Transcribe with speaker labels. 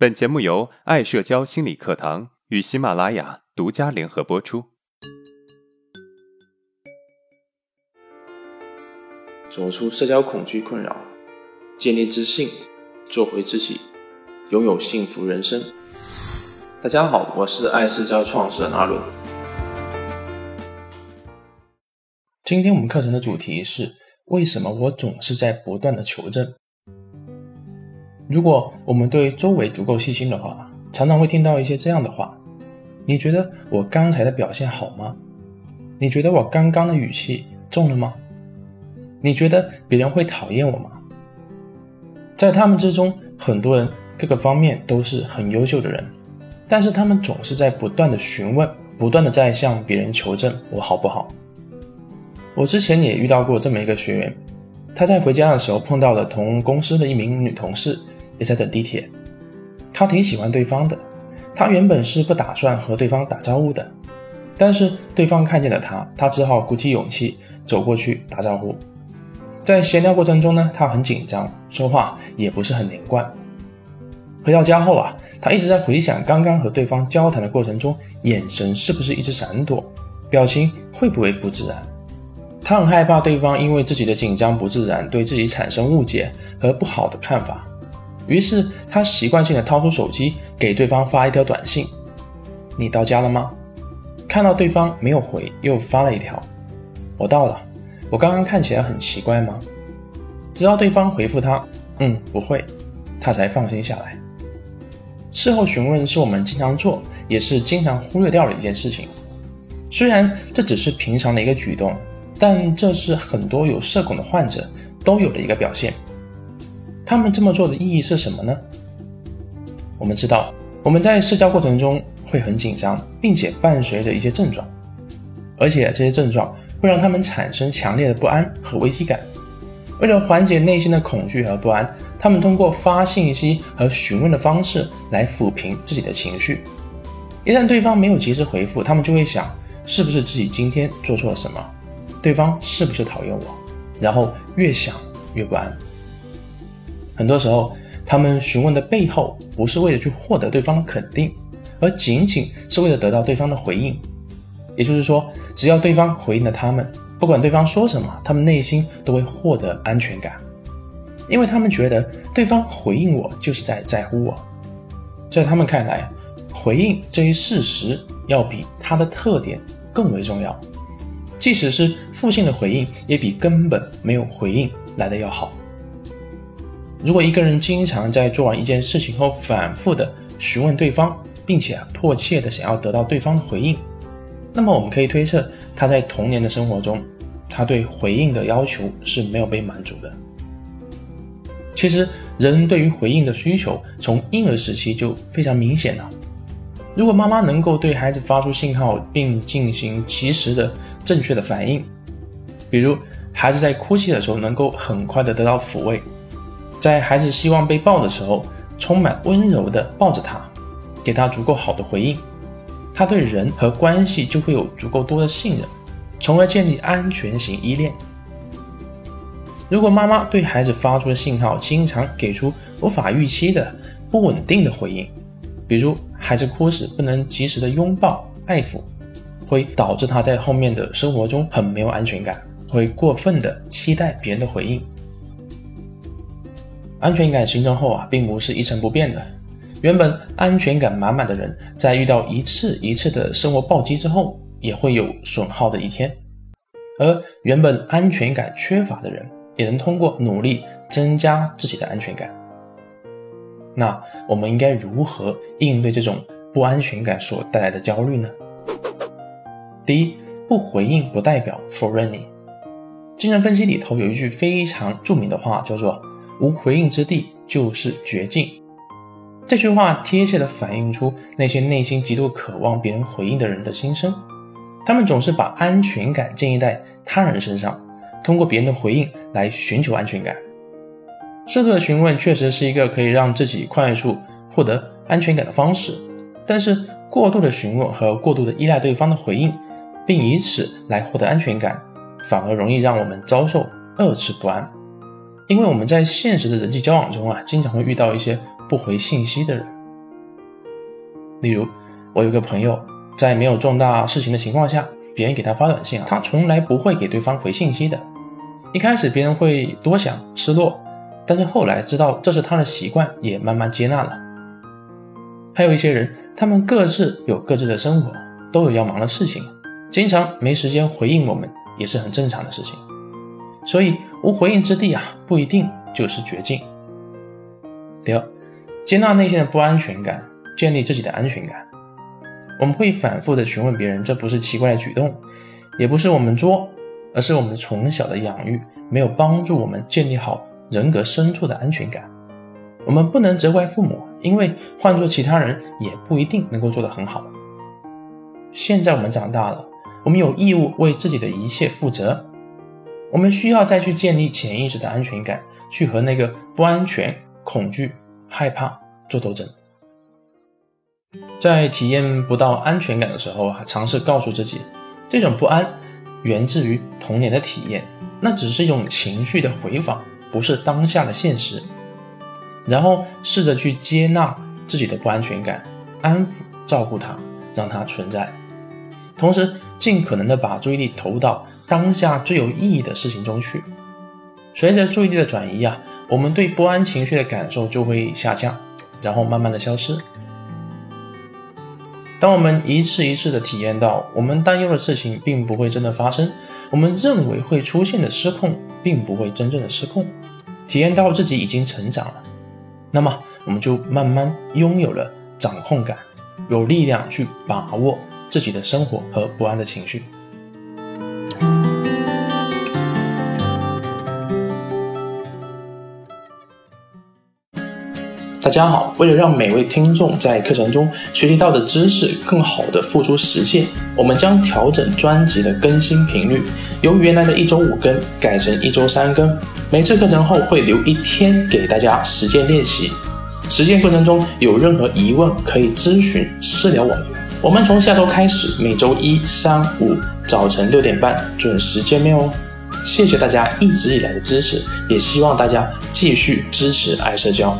Speaker 1: 本节目由爱社交心理课堂与喜马拉雅独家联合播出。
Speaker 2: 走出社交恐惧困扰，建立自信，做回自己，拥有幸福人生。大家好，我是爱社交创始人阿伦。今天我们课程的主题是：为什么我总是在不断的求证？如果我们对周围足够细心的话，常常会听到一些这样的话：“你觉得我刚才的表现好吗？你觉得我刚刚的语气重了吗？你觉得别人会讨厌我吗？”在他们之中，很多人各个方面都是很优秀的人，但是他们总是在不断的询问，不断的在向别人求证我好不好。我之前也遇到过这么一个学员，他在回家的时候碰到了同公司的一名女同事。也在等地铁，他挺喜欢对方的，他原本是不打算和对方打招呼的，但是对方看见了他，他只好鼓起勇气走过去打招呼。在闲聊过程中呢，他很紧张，说话也不是很连贯。回到家后啊，他一直在回想刚刚和对方交谈的过程中，眼神是不是一直闪躲，表情会不会不自然。他很害怕对方因为自己的紧张不自然，对自己产生误解和不好的看法。于是他习惯性的掏出手机给对方发一条短信：“你到家了吗？”看到对方没有回，又发了一条：“我到了。”我刚刚看起来很奇怪吗？直到对方回复他：“嗯，不会。”他才放心下来。事后询问是我们经常做，也是经常忽略掉的一件事情。虽然这只是平常的一个举动，但这是很多有社恐的患者都有的一个表现。他们这么做的意义是什么呢？我们知道，我们在社交过程中会很紧张，并且伴随着一些症状，而且这些症状会让他们产生强烈的不安和危机感。为了缓解内心的恐惧和不安，他们通过发信息和询问的方式来抚平自己的情绪。一旦对方没有及时回复，他们就会想：是不是自己今天做错了什么？对方是不是讨厌我？然后越想越不安。很多时候，他们询问的背后不是为了去获得对方的肯定，而仅仅是为了得到对方的回应。也就是说，只要对方回应了他们，不管对方说什么，他们内心都会获得安全感，因为他们觉得对方回应我就是在在乎我。在他们看来，回应这一事实要比他的特点更为重要，即使是负性的回应，也比根本没有回应来的要好。如果一个人经常在做完一件事情后反复的询问对方，并且迫切的想要得到对方的回应，那么我们可以推测他在童年的生活中，他对回应的要求是没有被满足的。其实，人对于回应的需求从婴儿时期就非常明显了。如果妈妈能够对孩子发出信号，并进行及时的正确的反应，比如孩子在哭泣的时候能够很快的得到抚慰。在孩子希望被抱的时候，充满温柔地抱着他，给他足够好的回应，他对人和关系就会有足够多的信任，从而建立安全型依恋。如果妈妈对孩子发出的信号经常给出无法预期的不稳定的回应，比如孩子哭时不能及时的拥抱爱抚，会导致他在后面的生活中很没有安全感，会过分的期待别人的回应。安全感形成后啊，并不是一成不变的。原本安全感满满的人，在遇到一次一次的生活暴击之后，也会有损耗的一天；而原本安全感缺乏的人，也能通过努力增加自己的安全感。那我们应该如何应对这种不安全感所带来的焦虑呢？第一，不回应不代表否认你。精神分析里头有一句非常著名的话，叫做。无回应之地就是绝境。这句话贴切地反映出那些内心极度渴望别人回应的人的心声。他们总是把安全感建立在他人身上，通过别人的回应来寻求安全感。适度的询问确实是一个可以让自己快速获得安全感的方式，但是过度的询问和过度的依赖对方的回应，并以此来获得安全感，反而容易让我们遭受二次不安。因为我们在现实的人际交往中啊，经常会遇到一些不回信息的人，例如，我有个朋友，在没有重大事情的情况下，别人给他发短信啊，他从来不会给对方回信息的。一开始别人会多想、失落，但是后来知道这是他的习惯，也慢慢接纳了。还有一些人，他们各自有各自的生活，都有要忙的事情，经常没时间回应我们，也是很正常的事情。所以无回应之地啊，不一定就是绝境。第二，接纳内心的不安全感，建立自己的安全感。我们会反复的询问别人，这不是奇怪的举动，也不是我们作，而是我们从小的养育没有帮助我们建立好人格深处的安全感。我们不能责怪父母，因为换做其他人也不一定能够做得很好。现在我们长大了，我们有义务为自己的一切负责。我们需要再去建立潜意识的安全感，去和那个不安全、恐惧、害怕做斗争。在体验不到安全感的时候啊，尝试告诉自己，这种不安源自于童年的体验，那只是一种情绪的回访，不是当下的现实。然后试着去接纳自己的不安全感，安抚、照顾它，让它存在，同时尽可能的把注意力投入到当下最有意义的事情中去。随着注意力的转移啊，我们对不安情绪的感受就会下降，然后慢慢的消失。当我们一次一次的体验到我们担忧的事情并不会真的发生，我们认为会出现的失控并不会真正的失控，体验到自己已经成长了，那么我们就慢慢拥有了掌控感，有力量去把握自己的生活和不安的情绪。大家好，为了让每位听众在课程中学习到的知识更好的付诸实践，我们将调整专辑的更新频率，由原来的一周五更改成一周三更。每次课程后会留一天给大家实践练习。实践过程中有任何疑问可以咨询私聊我们。我们从下周开始，每周一、三、五早晨六点半准时见面哦。谢谢大家一直以来的支持，也希望大家继续支持爱社交。